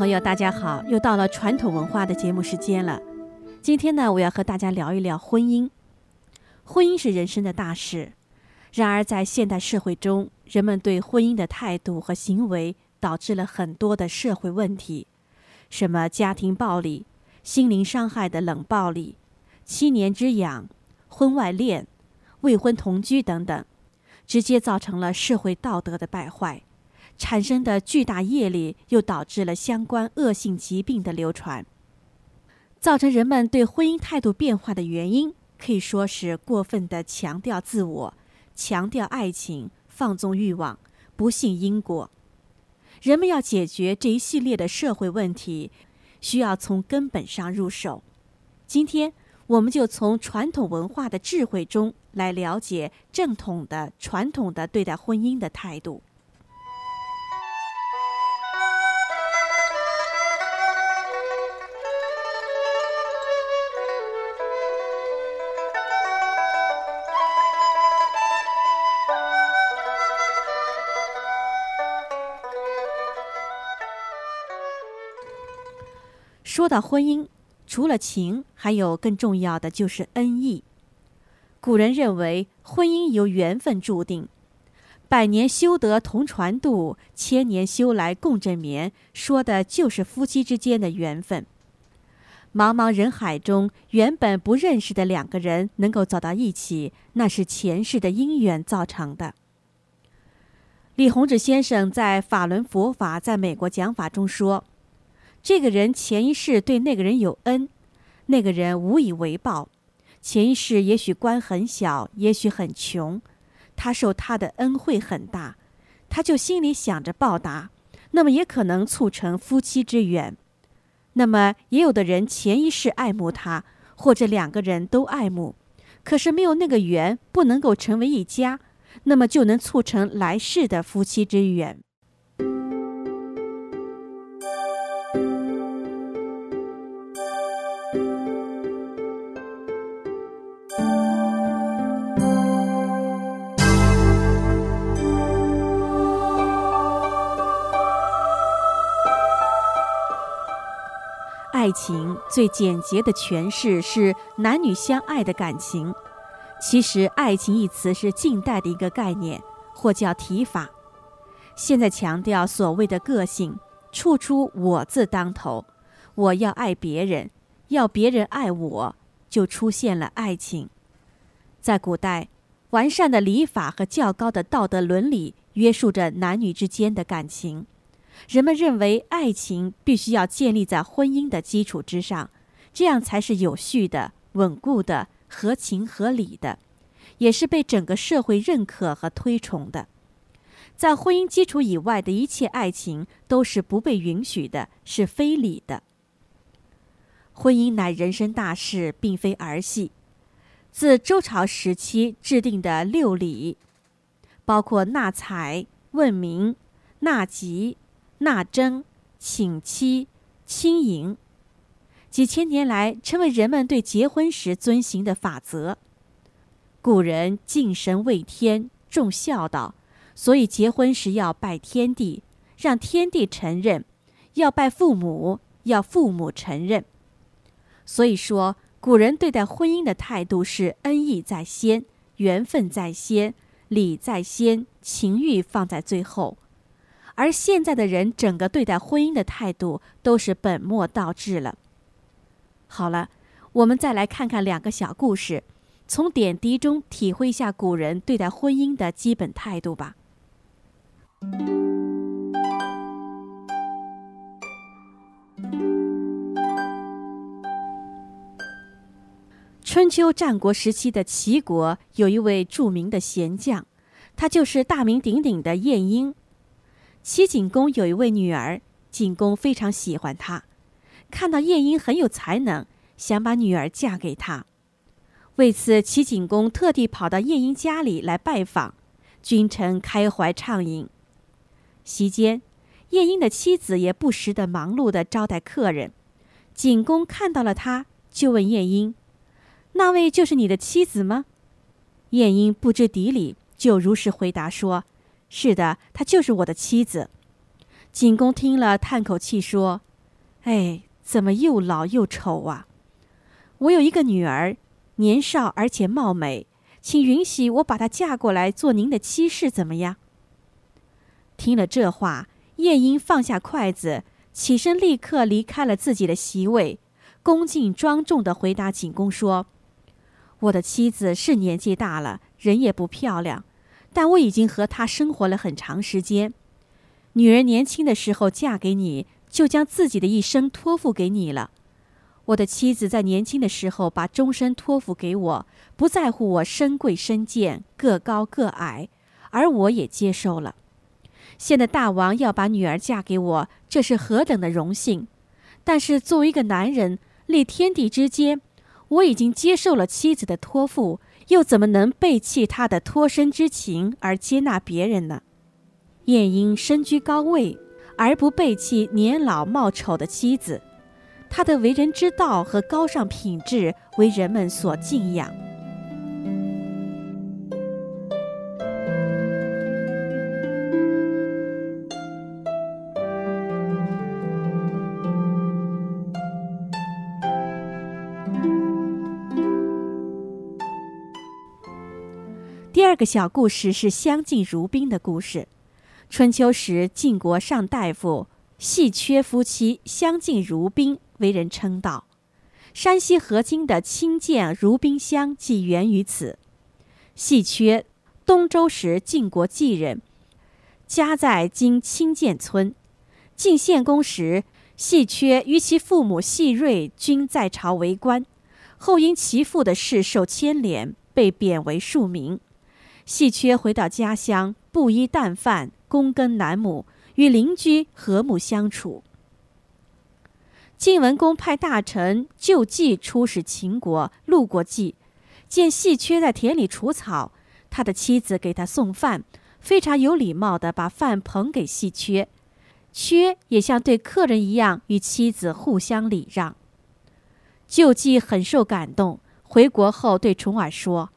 朋友，大家好，又到了传统文化的节目时间了。今天呢，我要和大家聊一聊婚姻。婚姻是人生的大事，然而在现代社会中，人们对婚姻的态度和行为，导致了很多的社会问题，什么家庭暴力、心灵伤害的冷暴力、七年之痒、婚外恋、未婚同居等等，直接造成了社会道德的败坏。产生的巨大业力，又导致了相关恶性疾病的流传。造成人们对婚姻态度变化的原因，可以说是过分的强调自我、强调爱情、放纵欲望、不信因果。人们要解决这一系列的社会问题，需要从根本上入手。今天，我们就从传统文化的智慧中来了解正统的、传统的对待婚姻的态度。说到婚姻，除了情，还有更重要的就是恩义。古人认为，婚姻由缘分注定，“百年修得同船渡，千年修来共枕眠”，说的就是夫妻之间的缘分。茫茫人海中，原本不认识的两个人能够走到一起，那是前世的因缘造成的。李洪志先生在《法轮佛法在美国讲法》中说。这个人前一世对那个人有恩，那个人无以为报。前一世也许官很小，也许很穷，他受他的恩惠很大，他就心里想着报答，那么也可能促成夫妻之缘。那么也有的人前一世爱慕他，或者两个人都爱慕，可是没有那个缘，不能够成为一家，那么就能促成来世的夫妻之缘。爱情最简洁的诠释是男女相爱的感情。其实，爱情一词是近代的一个概念，或叫提法。现在强调所谓的个性，处处“我”字当头，我要爱别人，要别人爱我，就出现了爱情。在古代，完善的礼法和较高的道德伦理约束着男女之间的感情。人们认为，爱情必须要建立在婚姻的基础之上，这样才是有序的、稳固的、合情合理的，也是被整个社会认可和推崇的。在婚姻基础以外的一切爱情都是不被允许的，是非礼的。婚姻乃人生大事，并非儿戏。自周朝时期制定的六礼，包括纳采、问名、纳吉。纳征、请妻、亲迎，几千年来成为人们对结婚时遵行的法则。古人敬神畏天，重孝道，所以结婚时要拜天地，让天地承认；要拜父母，要父母承认。所以说，古人对待婚姻的态度是恩义在先，缘分在先，礼在先，情欲放在最后。而现在的人，整个对待婚姻的态度都是本末倒置了。好了，我们再来看看两个小故事，从点滴中体会一下古人对待婚姻的基本态度吧。春秋战国时期的齐国有一位著名的贤将，他就是大名鼎鼎的晏婴。齐景公有一位女儿，景公非常喜欢她，看到晏婴很有才能，想把女儿嫁给他。为此，齐景公特地跑到晏婴家里来拜访，君臣开怀畅饮。席间，晏婴的妻子也不时的忙碌的招待客人。景公看到了他，就问晏婴：“那位就是你的妻子吗？”晏婴不知底里，就如实回答说。是的，她就是我的妻子。景公听了，叹口气说：“哎，怎么又老又丑啊？我有一个女儿，年少而且貌美，请允许我把她嫁过来做您的妻室，怎么样？”听了这话，晏婴放下筷子，起身立刻离开了自己的席位，恭敬庄重地回答景公说：“我的妻子是年纪大了，人也不漂亮，但我已经和她生活了很长时间。”女人年轻的时候嫁给你，就将自己的一生托付给你了。我的妻子在年轻的时候把终身托付给我，不在乎我身贵身贱、个高个矮，而我也接受了。现在大王要把女儿嫁给我，这是何等的荣幸！但是作为一个男人，立天地之间，我已经接受了妻子的托付，又怎么能背弃他的脱身之情而接纳别人呢？晏婴身居高位，而不背弃年老貌丑的妻子，他的为人之道和高尚品质为人们所敬仰。第二个小故事是相敬如宾的故事。春秋时，晋国上大夫细缺夫妻相敬如宾，为人称道。山西河津的清涧如宾乡即源于此。细缺，东周时晋国继人，家在今清涧村。晋献公时，细缺与其父母细瑞均在朝为官，后因其父的事受牵连，被贬为庶民。细缺回到家乡，布衣淡饭。躬耕南亩，与邻居和睦相处。晋文公派大臣救济出使秦国，路过冀，见细缺在田里除草，他的妻子给他送饭，非常有礼貌的把饭捧给细缺，缺也像对客人一样与妻子互相礼让。救济很受感动，回国后对重耳说。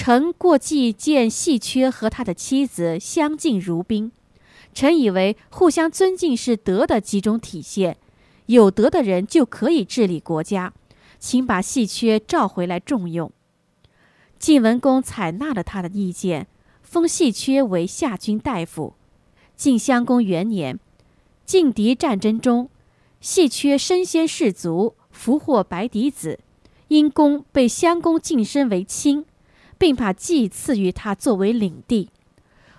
臣过继见细缺和他的妻子相敬如宾，臣以为互相尊敬是德的几种体现，有德的人就可以治理国家，请把细缺召回来重用。晋文公采纳了他的意见，封细缺为下军大夫。晋襄公元年，晋敌战争中，细缺身先士卒，俘获白狄子，因功被襄公晋升为卿。并把冀赐予他作为领地，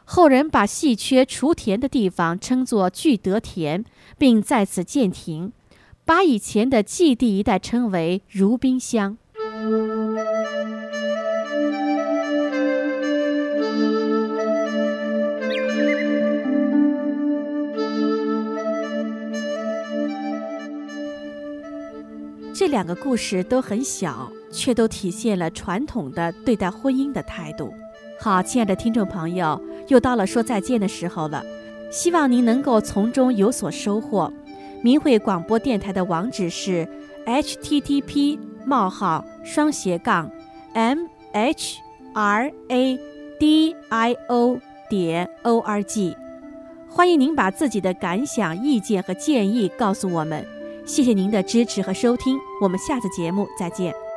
后人把细缺锄田的地方称作聚德田，并在此建亭，把以前的冀地一带称为如宾乡。这两个故事都很小。却都体现了传统的对待婚姻的态度。好，亲爱的听众朋友，又到了说再见的时候了，希望您能够从中有所收获。明慧广播电台的网址是 h t t p: 冒号双斜杠 m h r a d i o 点 o r g，欢迎您把自己的感想、意见和建议告诉我们。谢谢您的支持和收听，我们下次节目再见。